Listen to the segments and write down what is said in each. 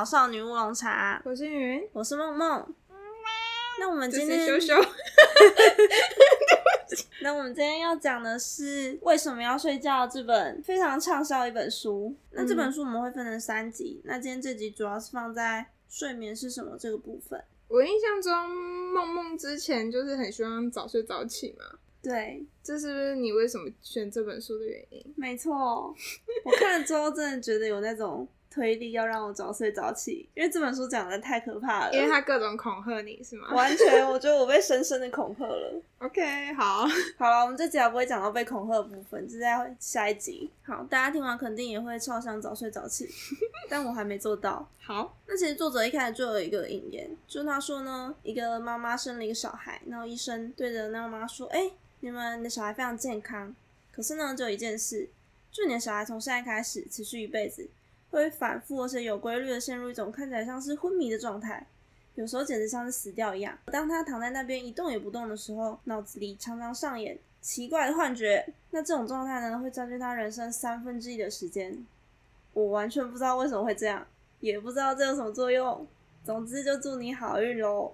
到少女乌龙茶，我是云，我是梦梦。那我们今天，羞羞。那我们今天要讲的是为什么要睡觉这本非常畅销的一本书。那这本书我们会分成三集，那今天这集主要是放在睡眠是什么这个部分。我印象中梦梦之前就是很希望早睡早起嘛。对，这是不是你为什么选这本书的原因？没错，我看了之后真的觉得有那种。推力要让我早睡早起，因为这本书讲的太可怕了。因为他各种恐吓你是吗？完全，我觉得我被深深的恐吓了。OK，好，好了，我们这集还不会讲到被恐吓的部分，就在下一集。好，大家听完肯定也会超想早睡早起，但我还没做到。好，那其实作者一开始就有一个引言，就他说呢，一个妈妈生了一个小孩，然后医生对着那个妈妈说：“哎，你们的小孩非常健康，可是呢，只有一件事，就你的小孩从现在开始持续一辈子。”会反复而且有规律的陷入一种看起来像是昏迷的状态，有时候简直像是死掉一样。当他躺在那边一动也不动的时候，脑子里常常上演奇怪的幻觉。那这种状态呢，会占据他人生三分之一的时间。我完全不知道为什么会这样，也不知道这有什么作用。总之就祝你好运喽。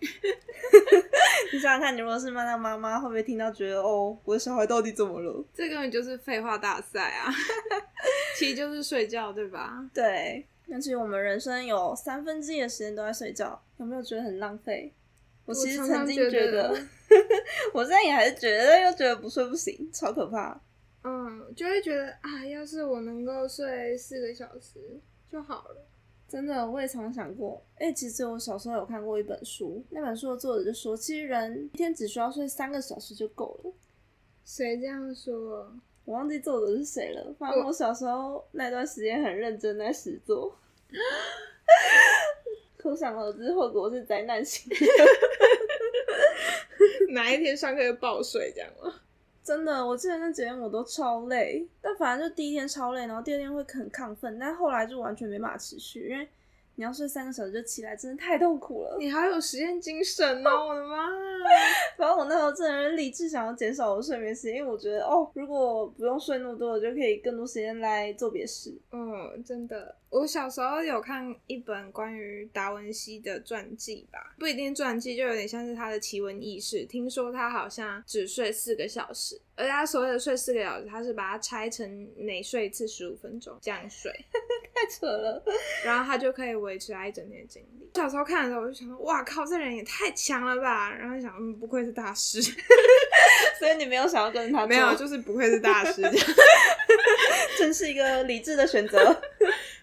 你想想看，你如果是妈妈妈，会不会听到觉得哦，我的小孩到底怎么了？这根本就是废话大赛啊！其实就是睡觉，对吧？对。那其实我们人生有三分之一的时间都在睡觉，有没有觉得很浪费？我其实曾经觉得，我 现在也还是觉得，又觉得不睡不行，超可怕。嗯，就会觉得啊，要是我能够睡四个小时就好了。真的，我也常想过。哎，其实我小时候有看过一本书，那本书的作者就说，其实人一天只需要睡三个小时就够了。谁这样说？我忘记作者是谁了。反正我小时候那段时间很认真在写作，可想而知后果是灾难性。哪一天上课就爆睡这样吗？真的，我记得那几天我都超累，但反正就第一天超累，然后第二天会很亢奋，但后来就完全没办法持续，因为你要睡三个小时就起来，真的太痛苦了。你还有实验精神呢，我的妈！反正我那时候真的理智想要减少我的睡眠时间，因为我觉得哦，如果不用睡那么多，我就可以更多时间来做别事。嗯，真的。我小时候有看一本关于达文西的传记吧，不一定传记，就有点像是他的奇闻异事。听说他好像只睡四个小时，而他所谓的睡四个小时，他是把它拆成每睡一次十五分钟这样睡，太扯了。然后他就可以维持他一整天的精力。小时候看的时候，我就想说，哇靠，这人也太强了吧！然后想，嗯，不愧是大师。所以你没有想要跟他？没有，就是不愧是大师，真是一个理智的选择。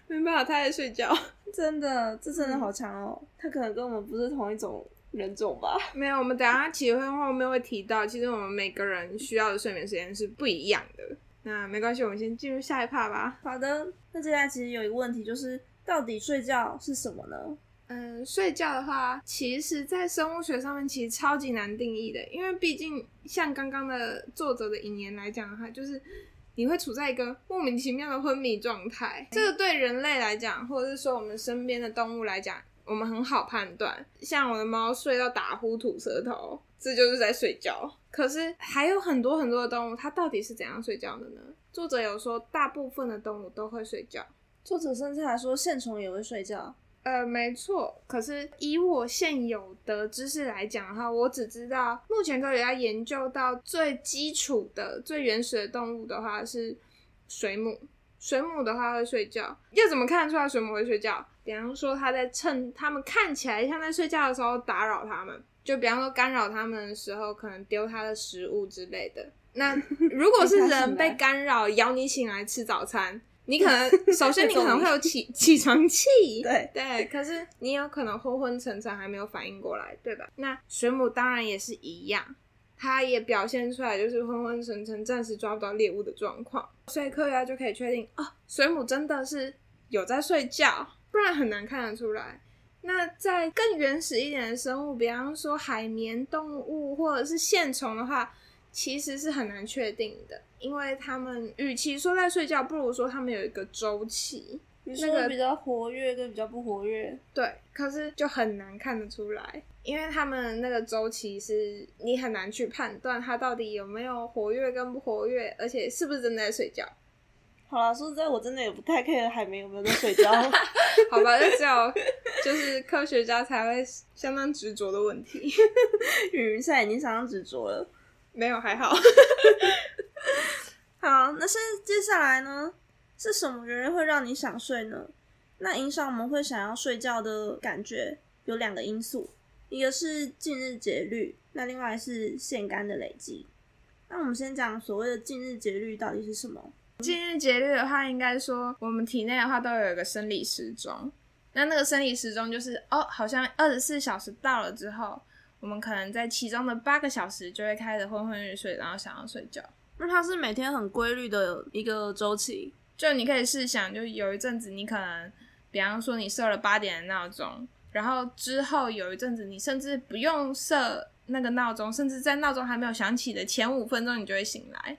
没办法，他在睡觉。真的，这真的好强哦！他可能跟我们不是同一种人种吧？没有，我们等下结婚后面会提到，其实我们每个人需要的睡眠时间是不一样的。那没关系，我们先进入下一趴吧。好的，那接下来其实有一个问题，就是到底睡觉是什么呢？嗯，睡觉的话，其实，在生物学上面其实超级难定义的，因为毕竟像刚刚的作者的引言来讲的话，就是。你会处在一个莫名其妙的昏迷状态，这个对人类来讲，或者是说我们身边的动物来讲，我们很好判断。像我的猫睡到打呼吐舌头，这就是在睡觉。可是还有很多很多的动物，它到底是怎样睡觉的呢？作者有说，大部分的动物都会睡觉。作者甚至还说，线虫也会睡觉。呃，没错。可是以我现有的知识来讲的话，我只知道目前科学家研究到最基础的、最原始的动物的话是水母。水母的话会睡觉，要怎么看得出来水母会睡觉？比方说，他在趁他们看起来像在睡觉的时候打扰他们，就比方说干扰他们的时候，可能丢他的食物之类的。那 如果是人被干扰，咬你醒来吃早餐。你可能首先 你可能会有起起床气，对对，可是你有可能昏昏沉沉还没有反应过来，对吧？那水母当然也是一样，它也表现出来就是昏昏沉沉，暂时抓不到猎物的状况，所以科学家就可以确定哦，水母真的是有在睡觉，不然很难看得出来。那在更原始一点的生物，比方说海绵动物或者是线虫的话。其实是很难确定的，因为他们与其说在睡觉，不如说他们有一个周期，那个比较活跃跟比较不活跃。对，可是就很难看得出来，因为他们那个周期是你很难去判断它到底有没有活跃跟不活跃，而且是不是真的在睡觉。好了，说实在，我真的也不太 care 海绵有没有在睡觉。好吧，就只有就是科学家才会相当执着的问题。雨云现在已经相当执着了。没有，还好。好，那是接下来呢？是什么原因会让你想睡呢？那影响我们会想要睡觉的感觉有两个因素，一个是近日节律，那另外是腺苷的累积。那我们先讲所谓的近日节律到底是什么？近日节律的话，应该说我们体内的话都有一个生理时钟。那那个生理时钟就是哦，好像二十四小时到了之后，我们可能在其中的八个小时就会开始昏昏欲睡，然后想要睡觉。那它是每天很规律的一个周期。就你可以试想，就有一阵子你可能，比方说你设了八点的闹钟，然后之后有一阵子你甚至不用设那个闹钟，甚至在闹钟还没有响起的前五分钟你就会醒来。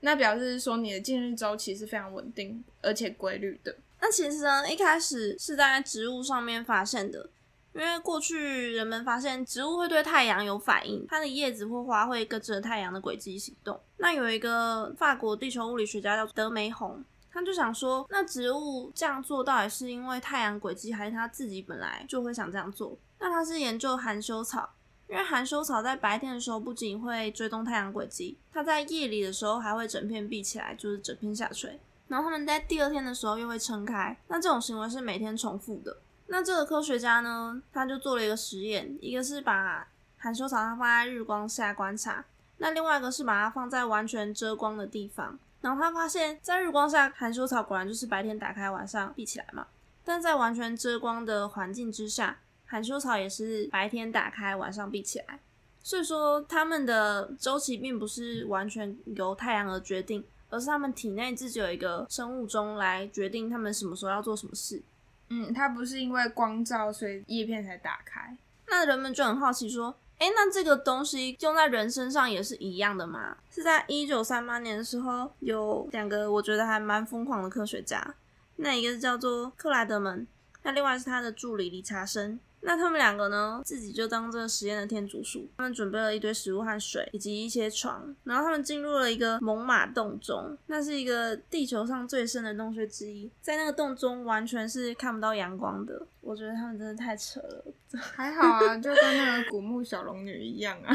那表示说你的近日周期是非常稳定而且规律的。那其实呢，一开始是在植物上面发现的，因为过去人们发现植物会对太阳有反应，它的叶子或花会跟着太阳的轨迹行动。那有一个法国地球物理学家叫德梅洪，他就想说，那植物这样做到底是因为太阳轨迹，还是它自己本来就会想这样做？那他是研究含羞草。因为含羞草在白天的时候不仅会追踪太阳轨迹，它在夜里的时候还会整片闭起来，就是整片下垂。然后它们在第二天的时候又会撑开。那这种行为是每天重复的。那这个科学家呢，他就做了一个实验，一个是把含羞草它放在日光下观察，那另外一个是把它放在完全遮光的地方。然后他发现，在日光下，含羞草果然就是白天打开，晚上闭起来嘛。但在完全遮光的环境之下，含羞草也是白天打开，晚上闭起来，所以说它们的周期并不是完全由太阳而决定，而是它们体内自己有一个生物钟来决定它们什么时候要做什么事。嗯，它不是因为光照所以叶片才打开。那人们就很好奇说，哎，那这个东西用在人身上也是一样的吗？是在一九三八年的时候，有两个我觉得还蛮疯狂的科学家，那一个叫做克莱德门，那另外是他的助理理查森。那他们两个呢，自己就当这个实验的天竺鼠。他们准备了一堆食物和水，以及一些床，然后他们进入了一个猛犸洞中。那是一个地球上最深的洞穴之一，在那个洞中完全是看不到阳光的。我觉得他们真的太扯了。还好啊，就跟那个古墓小龙女一样啊。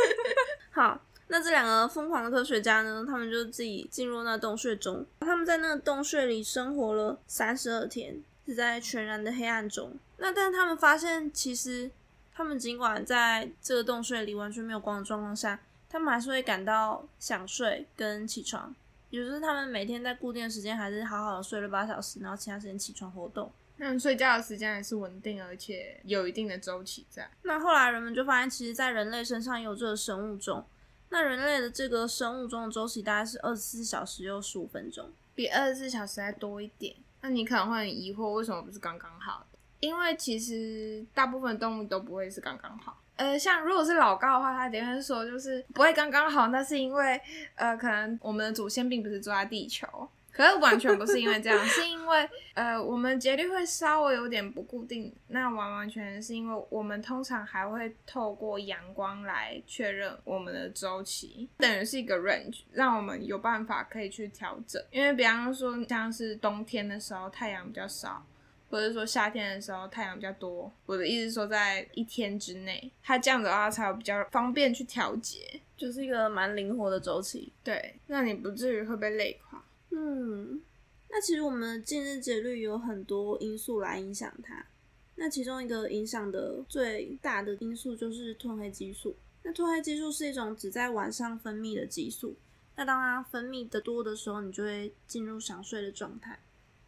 好，那这两个疯狂的科学家呢，他们就自己进入那洞穴中。他们在那个洞穴里生活了三十二天，是在全然的黑暗中。那但他们发现，其实他们尽管在这个洞穴里完全没有光的状况下，他们还是会感到想睡跟起床。也就是他们每天在固定的时间还是好好的睡了八小时，然后其他时间起床活动。那睡觉的时间还是稳定，而且有一定的周期在。那后来人们就发现，其实，在人类身上有这个生物钟。那人类的这个生物钟的周期大概是二十四小时又十五分钟，比二十四小时还多一点。那你可能会很疑惑，为什么不是刚刚好？因为其实大部分动物都不会是刚刚好，呃，像如果是老高的话，他点会说就是不会刚刚好，那是因为呃，可能我们的祖先并不是住在地球，可是完全不是因为这样，是因为呃，我们节律会稍微有点不固定，那完完全全是因为我们通常还会透过阳光来确认我们的周期，等于是一个 range，让我们有办法可以去调整，因为比方说像是冬天的时候太阳比较少。或者说夏天的时候太阳比较多，我的意思说在一天之内，它这样子的话才有比较方便去调节，就是一个蛮灵活的周期。对，那你不至于会被累垮。嗯，那其实我们的近日节律有很多因素来影响它，那其中一个影响的最大的因素就是褪黑激素。那褪黑激素是一种只在晚上分泌的激素，那当它分泌的多的时候，你就会进入想睡的状态。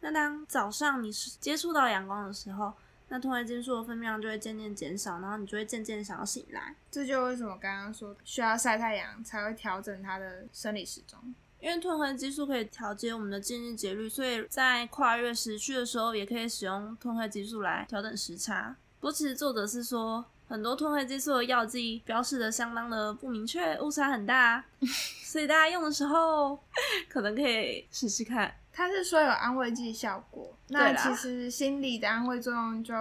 那当早上你是接触到阳光的时候，那褪黑激素的分泌量就会渐渐减少，然后你就会渐渐想要醒来。这就为什么刚刚说需要晒太阳才会调整它的生理时钟，因为褪黑激素可以调节我们的近日节律，所以在跨越时区的时候，也可以使用褪黑激素来调整时差。不过其实作者是说，很多褪黑激素的药剂标示的相当的不明确，误差很大，所以大家用的时候 可能可以试试看。他是说有安慰剂效果，那其实心理的安慰作用就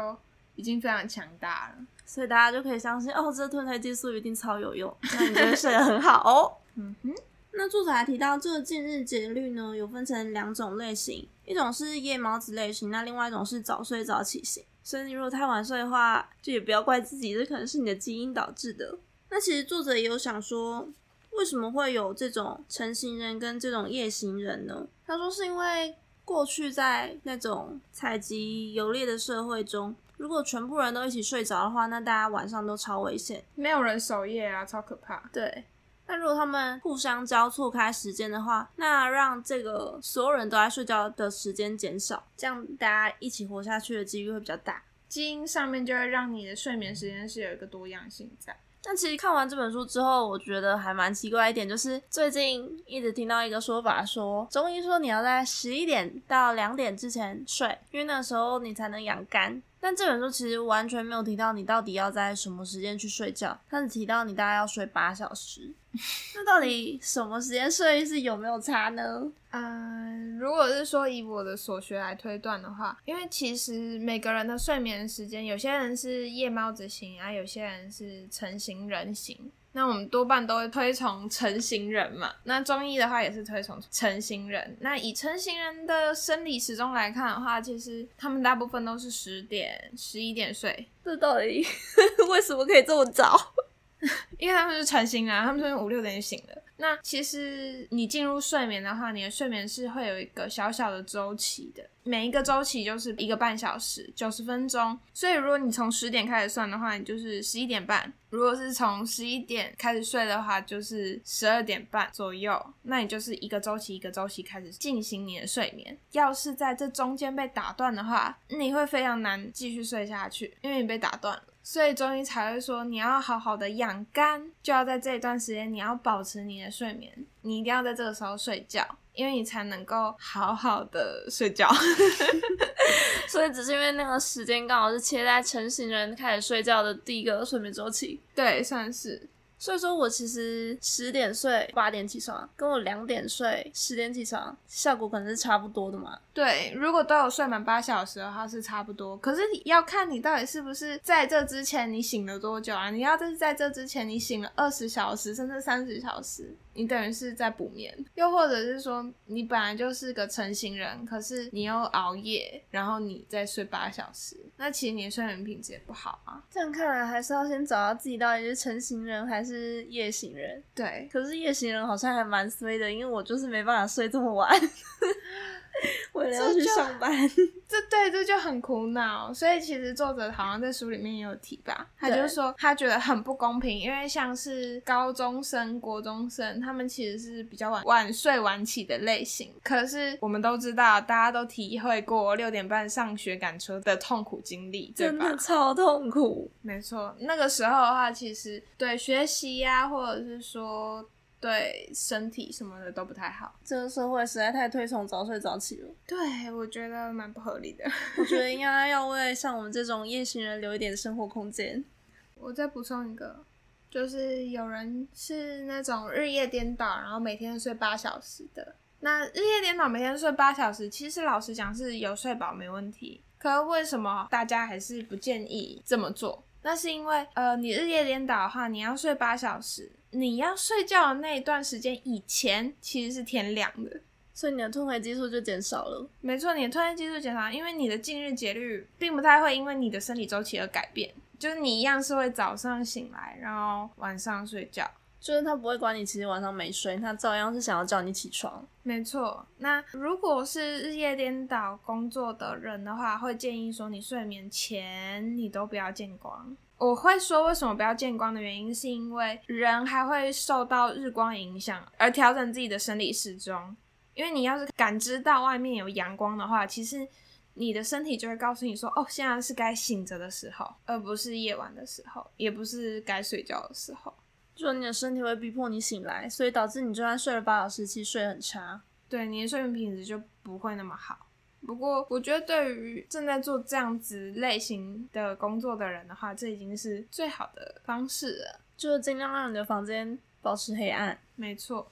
已经非常强大了，所以大家就可以相信哦，这褪黑激素一定超有用，那你就会睡得很好哦。嗯哼，那作者还提到，这个近日节律呢，有分成两种类型，一种是夜猫子类型，那另外一种是早睡早起型。所以你如果太晚睡的话，就也不要怪自己，这可能是你的基因导致的。那其实作者也有想说，为什么会有这种成行人跟这种夜行人呢？他说是因为过去在那种采集游猎的社会中，如果全部人都一起睡着的话，那大家晚上都超危险，没有人守夜啊，超可怕。对。那如果他们互相交错开时间的话，那让这个所有人都在睡觉的时间减少，这样大家一起活下去的几率会比较大。基因上面就会让你的睡眠时间是有一个多样性在。但其实看完这本书之后，我觉得还蛮奇怪一点，就是最近一直听到一个说法，说中医说你要在十一点到两点之前睡，因为那时候你才能养肝。但这本书其实完全没有提到你到底要在什么时间去睡觉，它只提到你大概要睡八小时。那到底什么时间睡是有没有差呢？嗯，如果是说以我的所学来推断的话，因为其实每个人的睡眠时间，有些人是夜猫子型啊，有些人是成型人型。那我们多半都会推崇成型人嘛。那中医的话也是推崇成型人。那以成型人的生理时钟来看的话，其实他们大部分都是十点、十一点睡。这到底 为什么可以这么早？因为他们是成型人，他们是五六点就醒了。那其实你进入睡眠的话，你的睡眠是会有一个小小的周期的，每一个周期就是一个半小时，九十分钟。所以如果你从十点开始算的话，你就是十一点半；如果是从十一点开始睡的话，就是十二点半左右。那你就是一个周期一个周期开始进行你的睡眠。要是在这中间被打断的话，你会非常难继续睡下去，因为你被打断了。所以中医才会说，你要好好的养肝，就要在这一段时间，你要保持你的睡眠，你一定要在这个时候睡觉，因为你才能够好好的睡觉。所以只是因为那个时间刚好是切在成型人开始睡觉的第一个睡眠周期，对，算是。所以说我其实十点睡八点起床，跟我两点睡十点起床，效果可能是差不多的嘛。对，如果都有睡满八小时的话是差不多。可是要看你到底是不是在这之前你醒了多久啊？你要是在这之前你醒了二十小时甚至三十小时。你等于是在补眠，又或者是说你本来就是个成型人，可是你又熬夜，然后你再睡八小时，那其实你的睡眠品质也不好啊。这样看来，还是要先找到自己到底是成型人还是夜行人。对，可是夜行人好像还蛮衰的，因为我就是没办法睡这么晚。为了要去上班，这对这就很苦恼。所以其实作者好像在书里面也有提吧，他就说他觉得很不公平，因为像是高中生、国中生，他们其实是比较晚晚睡晚起的类型。可是我们都知道，大家都体会过六点半上学赶车的痛苦经历，真的超痛苦。没错，那个时候的话，其实对学习呀，或者是说。对身体什么的都不太好，这个社会实在太推崇早睡早起了。对，我觉得蛮不合理的。我觉得应该要为像我们这种夜行人留一点生活空间。我再补充一个，就是有人是那种日夜颠倒，然后每天睡八小时的。那日夜颠倒，每天睡八小时，其实老实讲是有睡饱没问题。可为什么大家还是不建议这么做？那是因为，呃，你日夜颠倒的话，你要睡八小时。你要睡觉的那一段时间以前，其实是天亮的，所以你的褪黑激素就减少了。没错，你的褪黑激素减少，因为你的近日节律并不太会因为你的生理周期而改变，就是你一样是会早上醒来，然后晚上睡觉，就是他不会管你其实晚上没睡，他照样是想要叫你起床。没错，那如果是日夜颠倒工作的人的话，会建议说你睡眠前你都不要见光。我会说为什么不要见光的原因，是因为人还会受到日光影响而调整自己的生理时钟。因为你要是感知到外面有阳光的话，其实你的身体就会告诉你说：“哦，现在是该醒着的时候，而不是夜晚的时候，也不是该睡觉的时候。”就你的身体会逼迫你醒来，所以导致你就算睡了八小时，其实睡很差，对你的睡眠品质就不会那么好。不过，我觉得对于正在做这样子类型的工作的人的话，这已经是最好的方式了，就是尽量让你的房间保持黑暗。没错。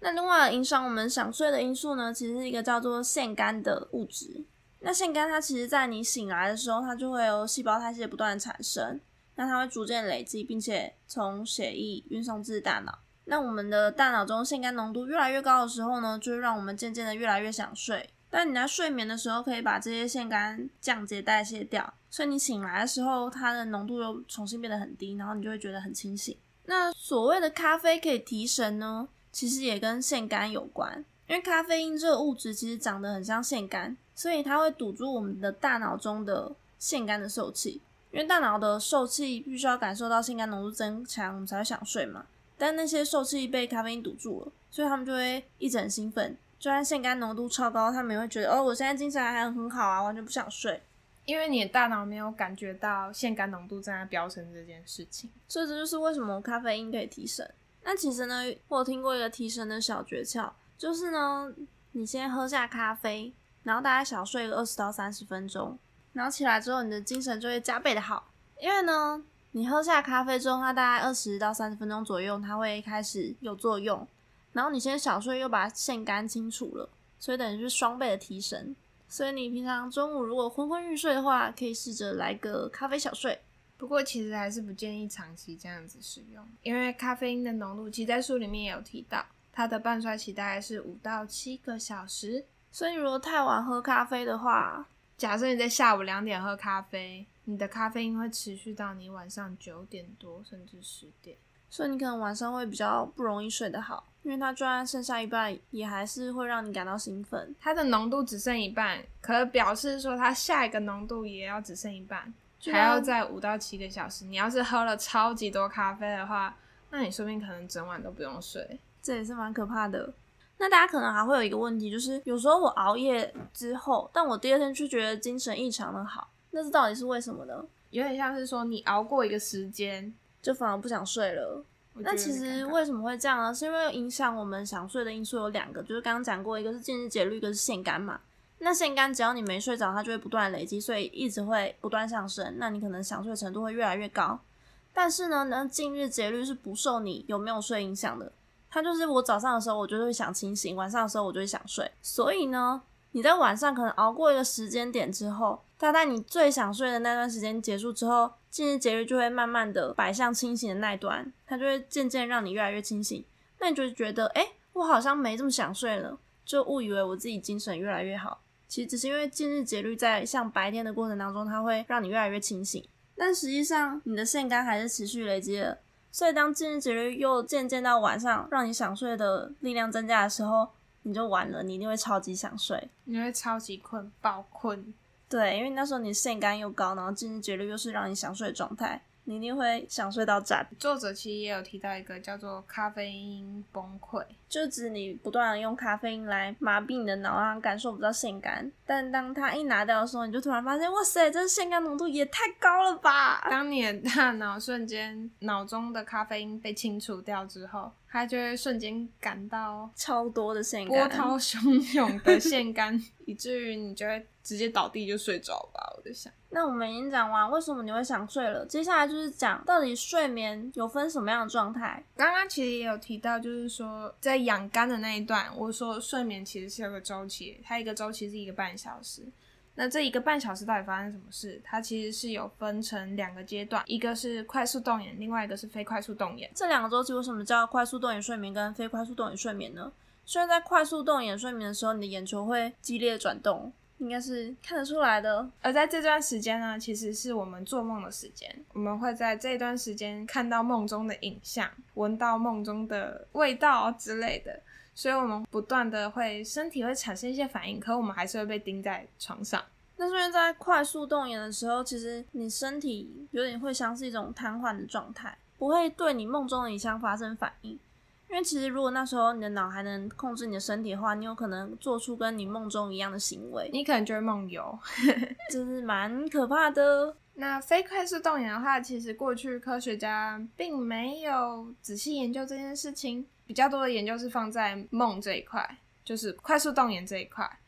那另外影响我们想睡的因素呢，其实是一个叫做腺苷的物质。那腺苷它其实在你醒来的时候，它就会由细胞代谢不断的产生，那它会逐渐累积，并且从血液运送至大脑。那我们的大脑中腺苷浓度越来越高的时候呢，就会让我们渐渐的越来越想睡。但你在睡眠的时候，可以把这些腺苷降解代谢掉，所以你醒来的时候，它的浓度又重新变得很低，然后你就会觉得很清醒。那所谓的咖啡可以提神呢，其实也跟腺苷有关，因为咖啡因这个物质其实长得很像腺苷，所以它会堵住我们的大脑中的腺苷的受气。因为大脑的受气必须要感受到腺苷浓度增强，我们才会想睡嘛。但那些受气被咖啡因堵住了，所以他们就会一直很兴奋。就算腺苷浓度超高，他们也会觉得哦，我现在精神还很好啊，完全不想睡。因为你的大脑没有感觉到腺苷浓度正在飙升这件事情，所以这就是为什么咖啡因可以提神。那其实呢，我有听过一个提神的小诀窍，就是呢，你先喝下咖啡，然后大概小睡个二十到三十分钟，然后起来之后，你的精神就会加倍的好。因为呢，你喝下咖啡之后，它大概二十到三十分钟左右，它会开始有作用。然后你先小睡，又把腺苷清除了，所以等于是双倍的提神。所以你平常中午如果昏昏欲睡的话，可以试着来个咖啡小睡。不过其实还是不建议长期这样子使用，因为咖啡因的浓度，其实在书里面也有提到，它的半衰期大概是五到七个小时。所以如果太晚喝咖啡的话，假设你在下午两点喝咖啡，你的咖啡因会持续到你晚上九点多甚至十点，所以你可能晚上会比较不容易睡得好。因为它就算剩下一半，也还是会让你感到兴奋。它的浓度只剩一半，可表示说它下一个浓度也要只剩一半，还要在五到七个小时。你要是喝了超级多咖啡的话，那你说不定可能整晚都不用睡，这也是蛮可怕的。那大家可能还会有一个问题，就是有时候我熬夜之后，但我第二天却觉得精神异常的好，那是到底是为什么呢？有点像是说你熬过一个时间，就反而不想睡了。那其实为什么会这样呢？是因为影响我们想睡的因素有两个，就是刚刚讲过，一个是近日节律，一个是腺苷嘛。那腺苷只要你没睡着，它就会不断累积，所以一直会不断上升。那你可能想睡程度会越来越高。但是呢，那近日节律是不受你有没有睡影响的。它就是我早上的时候，我就会想清醒；晚上的时候，我就会想睡。所以呢，你在晚上可能熬过一个时间点之后，大概你最想睡的那段时间结束之后。近日节律就会慢慢的摆向清醒的那一端，它就会渐渐让你越来越清醒。那你就觉得，哎，我好像没这么想睡了，就误以为我自己精神越来越好。其实只是因为近日节律在像白天的过程当中，它会让你越来越清醒。但实际上，你的腺苷还是持续累积的。所以当近日节律又渐渐到晚上，让你想睡的力量增加的时候，你就完了，你一定会超级想睡，你会超级困，爆困。对，因为那时候你腺苷又高，然后进日节律又是让你想睡的状态，你一定会想睡到炸。作者其实也有提到一个叫做咖啡因崩溃，就指你不断的用咖啡因来麻痹你的脑，让感受不到腺苷。但当它一拿掉的时候，你就突然发现，哇塞，这腺苷浓度也太高了吧！当你的大脑瞬间脑中的咖啡因被清除掉之后。他就会瞬间感到超多的腺苷，波涛汹涌的 腺苷，以至于你就会直接倒地就睡着吧。我在想，那我们已经讲完为什么你会想睡了，接下来就是讲到底睡眠有分什么样的状态。刚刚其实也有提到，就是说在养肝的那一段，我说睡眠其实是有个周期，它一个周期是一个半小时。那这一个半小时到底发生什么事？它其实是有分成两个阶段，一个是快速动眼，另外一个是非快速动眼。这两个周期为什么叫快速动眼睡眠跟非快速动眼睡眠呢？虽然在快速动眼睡眠的时候，你的眼球会激烈转动，应该是看得出来的。而在这段时间呢，其实是我们做梦的时间，我们会在这段时间看到梦中的影像，闻到梦中的味道之类的。所以我们不断的会身体会产生一些反应，可我们还是会被钉在床上。那是因为在快速动眼的时候，其实你身体有点会像是一种瘫痪的状态，不会对你梦中的影像发生反应。因为其实如果那时候你的脑还能控制你的身体的话，你有可能做出跟你梦中一样的行为，你可能就会梦游，这是蛮可怕的。那非快速动眼的话，其实过去科学家并没有仔细研究这件事情。比较多的研究是放在梦这一块，就是快速动眼这一块。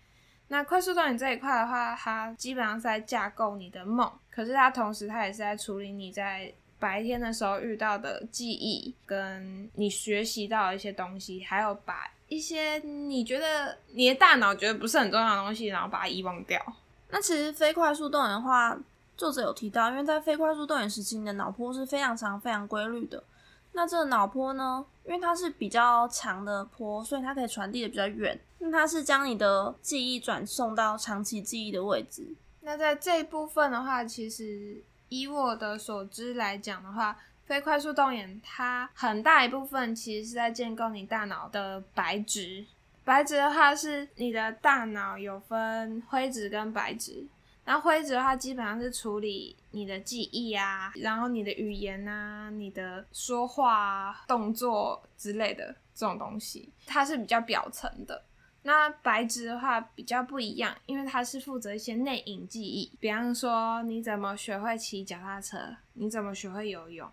那快速动眼这一块的话，它基本上是在架构你的梦，可是它同时它也是在处理你在白天的时候遇到的记忆，跟你学习到的一些东西，还有把一些你觉得你的大脑觉得不是很重要的东西，然后把它遗忘掉。那其实非快速动眼的话，作者有提到，因为在非快速动眼时期，你的脑波是非常长、非常规律的。那这个脑波呢，因为它是比较长的波，所以它可以传递的比较远。那它是将你的记忆转送到长期记忆的位置。那在这一部分的话，其实以我的所知来讲的话，非快速动眼它很大一部分其实是在建构你大脑的白质。白质的话是你的大脑有分灰质跟白质。然后灰质的话，基本上是处理你的记忆啊，然后你的语言啊，你的说话、动作之类的这种东西，它是比较表层的。那白纸的话比较不一样，因为它是负责一些内隐记忆，比方说你怎么学会骑脚踏车，你怎么学会游泳，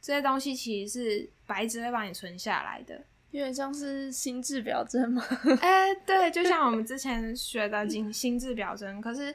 这些东西其实是白纸会帮你存下来的。有点像是心智表征吗？哎，对，就像我们之前学的心心智表征，可是。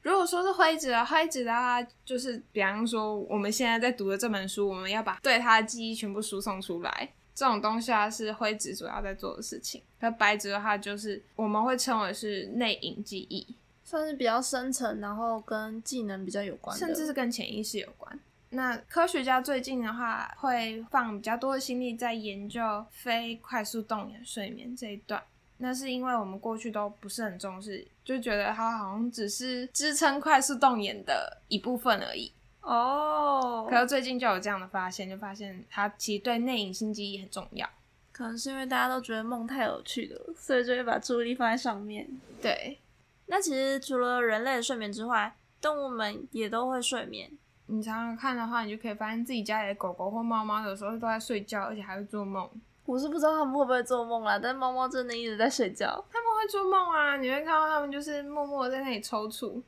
如果说是灰质啊，灰纸的话，就是比方说我们现在在读的这本书，我们要把对它的记忆全部输送出来，这种东西啊是灰质主要在做的事情。那白质的话，就是我们会称为是内隐记忆，算是比较深层，然后跟技能比较有关，甚至是跟潜意识有关。那科学家最近的话，会放比较多的心力在研究非快速动眼睡眠这一段。那是因为我们过去都不是很重视，就觉得它好像只是支撑快速动眼的一部分而已。哦，可是最近就有这样的发现，就发现它其实对内隐性记忆很重要。可能是因为大家都觉得梦太有趣了，所以就会把注意力放在上面。对，那其实除了人类的睡眠之外，动物们也都会睡眠。你常常看的话，你就可以发现自己家里的狗狗或猫猫有时候都在睡觉，而且还会做梦。我是不知道它们会不会做梦啦，但猫猫真的一直在睡觉。它们会做梦啊，你会看到它们就是默默在那里抽搐，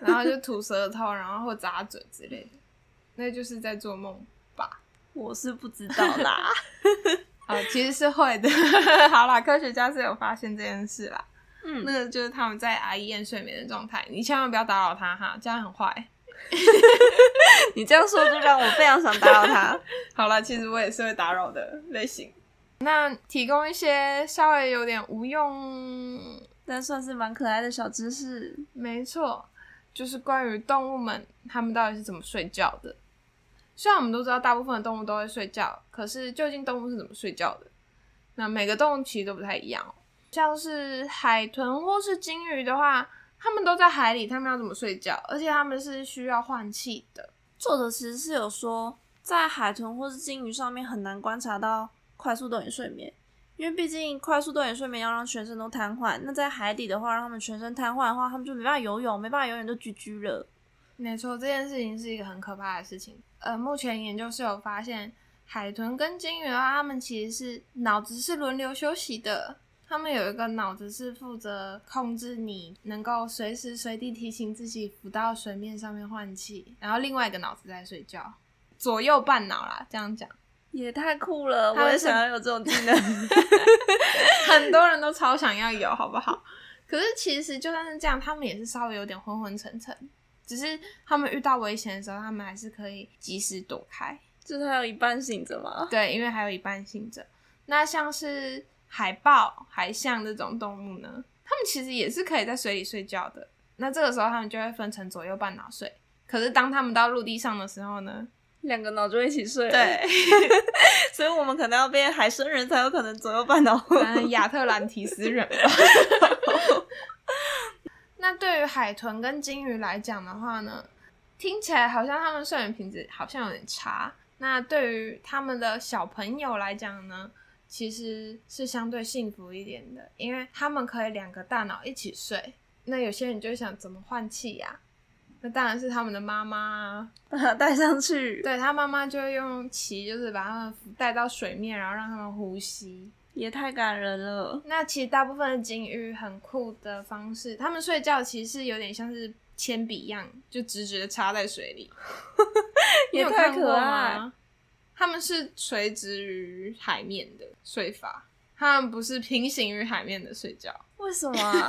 然后就吐舌头，然后或咂嘴之类的，那就是在做梦吧？我是不知道啦。啊，其实是会的。好啦，科学家是有发现这件事啦。嗯，那个就是他们在 REM 睡眠的状态，你千万不要打扰他哈，这样很坏。你这样说就让我非常想打扰他。好了，其实我也是会打扰的类型。那提供一些稍微有点无用，但算是蛮可爱的小知识。没错，就是关于动物们，它们到底是怎么睡觉的。虽然我们都知道大部分的动物都会睡觉，可是究竟动物是怎么睡觉的？那每个动物其实都不太一样哦。像是海豚或是鲸鱼的话，它们都在海里，它们要怎么睡觉？而且它们是需要换气的。作者其实是有说，在海豚或是鲸鱼上面很难观察到。快速动眼睡眠，因为毕竟快速动眼睡眠要让全身都瘫痪。那在海底的话，让他们全身瘫痪的话，他们就没办法游泳，没办法游泳就居居了。没错，这件事情是一个很可怕的事情。呃，目前研究是有发现，海豚跟鲸鱼的话，它们其实是脑子是轮流休息的。他们有一个脑子是负责控制你能够随时随地提醒自己浮到水面上面换气，然后另外一个脑子在睡觉，左右半脑啦，这样讲。也太酷了！我也想要有这种技能，很多人都超想要有，好不好？可是其实就算是这样，他们也是稍微有点昏昏沉沉，只是他们遇到危险的时候，他们还是可以及时躲开。就是还有一半醒着吗？对，因为还有一半醒着。那像是海豹、海象这种动物呢，他们其实也是可以在水里睡觉的。那这个时候，他们就会分成左右半脑睡。可是当他们到陆地上的时候呢？两个脑就一起睡，对，所以我们可能要变海参人才有可能左右半脑，亚特兰提斯人吧。那对于海豚跟鲸鱼来讲的话呢，听起来好像他们睡眠品质好像有点差。那对于他们的小朋友来讲呢，其实是相对幸福一点的，因为他们可以两个大脑一起睡。那有些人就想怎么换气呀？那当然是他们的妈妈把他 带上去，对他妈妈就会用鳍，就是把他们带到水面，然后让他们呼吸，也太感人了。那其实大部分的鲸鱼很酷的方式，他们睡觉其实有点像是铅笔一样，就直直的插在水里，也太可爱。他们是垂直于海面的睡法，他们不是平行于海面的睡觉。为什么？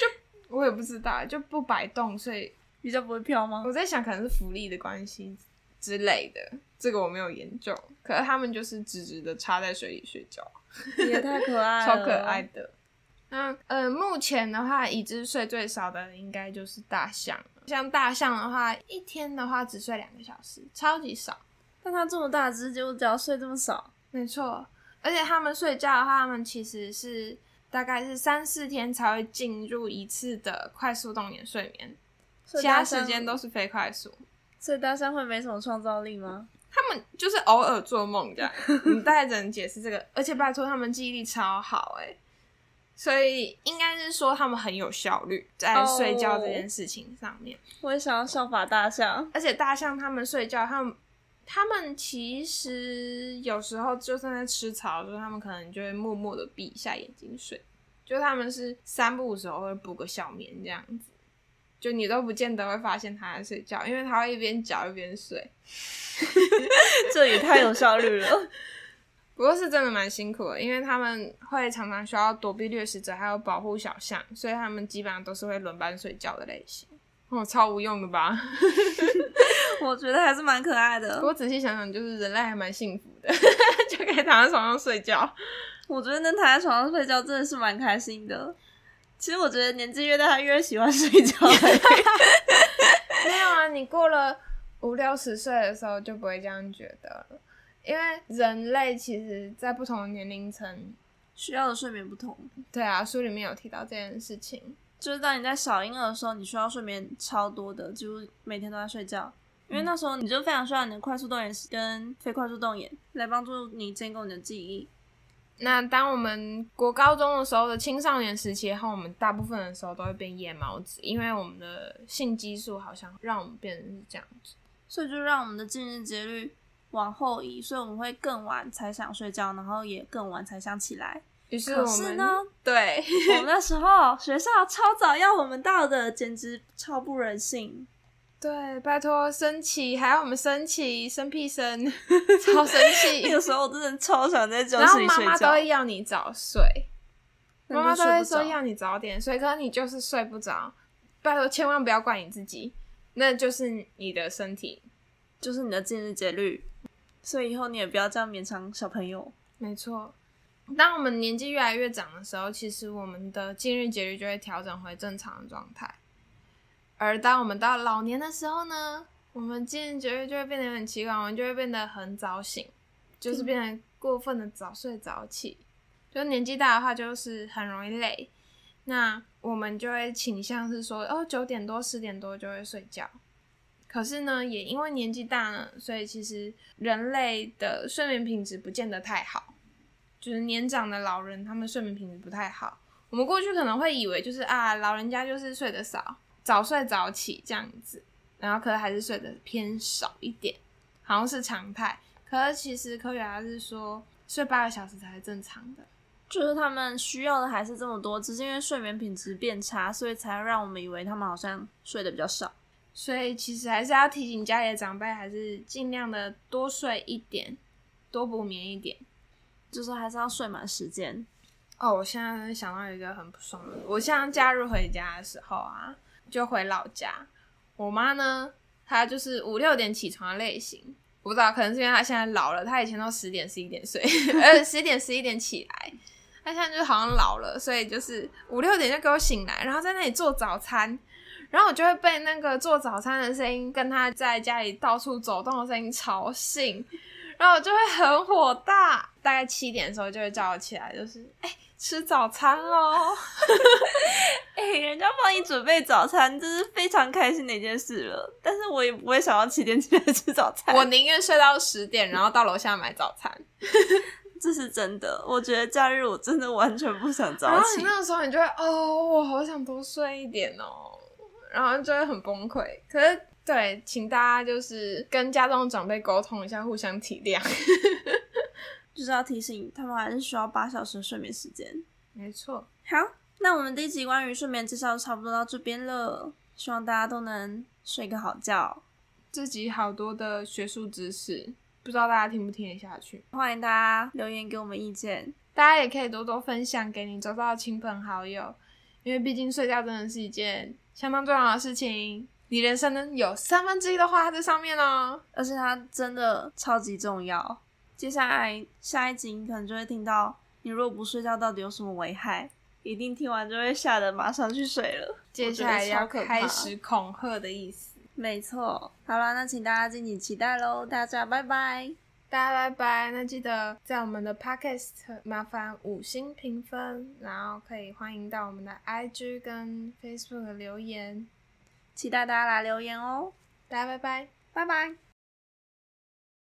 就。我也不知道，就不摆动，所以比较不会飘吗？我在想，可能是浮力的关系之类的，这个我没有研究。可是他们就是直直的插在水里睡觉，也太可爱了，超可爱的。那呃，目前的话，已知睡最少的应该就是大象了。像大象的话，一天的话只睡两个小时，超级少。但它这么大只，结果只要睡这么少，没错。而且他们睡觉的话，他们其实是大概是三四天才会进入一次的快速动眼睡眠，其他时间都是非快速。所以大象会没什么创造力吗？他们就是偶尔做梦这样，你大概只能解释这个。而且拜托，他们记忆力超好哎，所以应该是说他们很有效率在睡觉这件事情上面。我也想要效法大象，而且大象他们睡觉，他们他们其实有时候就算在吃草的时候，他们可能就会默默的闭一下眼睛睡，就他们是三不五时候会补个小眠这样子。就你都不见得会发现他在睡觉，因为他会一边嚼一边睡，这也太有效率了。不过是真的蛮辛苦的，因为他们会常常需要躲避掠食者，还有保护小象，所以他们基本上都是会轮班睡觉的类型。哦，超无用的吧？我觉得还是蛮可爱的。不过仔细想想，就是人类还蛮幸福的，就可以躺在床上睡觉。我觉得能躺在床上睡觉真的是蛮开心的。其实我觉得年纪越大，他越喜欢睡觉。没有啊，你过了五六十岁的时候就不会这样觉得了，因为人类其实，在不同的年龄层 需要的睡眠不同。对啊，书里面有提到这件事情，就是当你在小婴儿的时候，你需要睡眠超多的，几乎每天都在睡觉，因为那时候你就非常需要你的快速动眼跟非快速动眼来帮助你建构你的记忆。那当我们国高中的时候的青少年时期后，我们大部分的时候都会变夜猫子，因为我们的性激素好像让我们变成是这样子，所以就让我们的近日节律往后移，所以我们会更晚才想睡觉，然后也更晚才想起来。于是我们呢，对我们那时候学校超早要我们到的，简直超不人性。对，拜托升旗，还要我们升旗，生屁生，超生气。那个时候我真的超想在教室里睡觉。然后妈妈都会要你早睡，妈妈都会说要你早点睡，可是你就是睡不着。拜托，千万不要怪你自己，那就是你的身体，就是你的近日节律。所以以后你也不要这样勉强小朋友。没错，当我们年纪越来越长的时候，其实我们的近日节律就会调整回正常的状态。而当我们到老年的时候呢，我们渐渐觉得就会变得很奇怪，我们就会变得很早醒，就是变得过分的早睡早起。就年纪大的话，就是很容易累。那我们就会倾向是说，哦，九点多、十点多就会睡觉。可是呢，也因为年纪大呢，所以其实人类的睡眠品质不见得太好。就是年长的老人，他们睡眠品质不太好。我们过去可能会以为，就是啊，老人家就是睡得少。早睡早起这样子，然后可能还是睡得偏少一点，好像是常态。可是其实科学家是说，睡八个小时才是正常的，就是他们需要的还是这么多，只是因为睡眠品质变差，所以才让我们以为他们好像睡得比较少。所以其实还是要提醒家里的长辈，还是尽量的多睡一点，多补眠一点，就是还是要睡满时间。哦，我现在想到一个很不爽的，我现在假日回家的时候啊。就回老家，我妈呢，她就是五六点起床的类型，我不知道，可能是因为她现在老了，她以前都十点十一点睡，呃，十点十一点起来，她现在就好像老了，所以就是五六点就给我醒来，然后在那里做早餐，然后我就会被那个做早餐的声音跟她在家里到处走动的声音吵醒，然后我就会很火大，大概七点的时候就会叫我起来，就是哎。吃早餐喽！哎，人家帮你准备早餐，这是非常开心的一件事了。但是我也不会想要七点起来吃早餐，我宁愿睡到十点，然后到楼下买早餐。这是真的。我觉得假日我真的完全不想早起。那个时候你就会哦，我好想多睡一点哦，然后就会很崩溃。可是，对，请大家就是跟家中长辈沟通一下，互相体谅。就是要提醒他们，还是需要八小时的睡眠时间。没错。好，那我们第一集关于睡眠介绍差不多到这边了，希望大家都能睡个好觉。这集好多的学术知识，不知道大家听不听得下去？欢迎大家留言给我们意见，大家也可以多多分享给你周遭的亲朋好友，因为毕竟睡觉真的是一件相当重要的事情。你人生呢有三分之一都花在上面哦，而且它真的超级重要。接下来下一集你可能就会听到，你如果不睡觉到底有什么危害？一定听完就会吓得马上去睡了。接下来要开始恐吓的意思。没错。好了，那请大家敬请期待喽，大家拜拜。大家拜拜。那记得在我们的 podcast 麻烦五星评分，然后可以欢迎到我们的 IG 跟 Facebook 留言。期待大家来留言哦，大家拜拜。拜拜。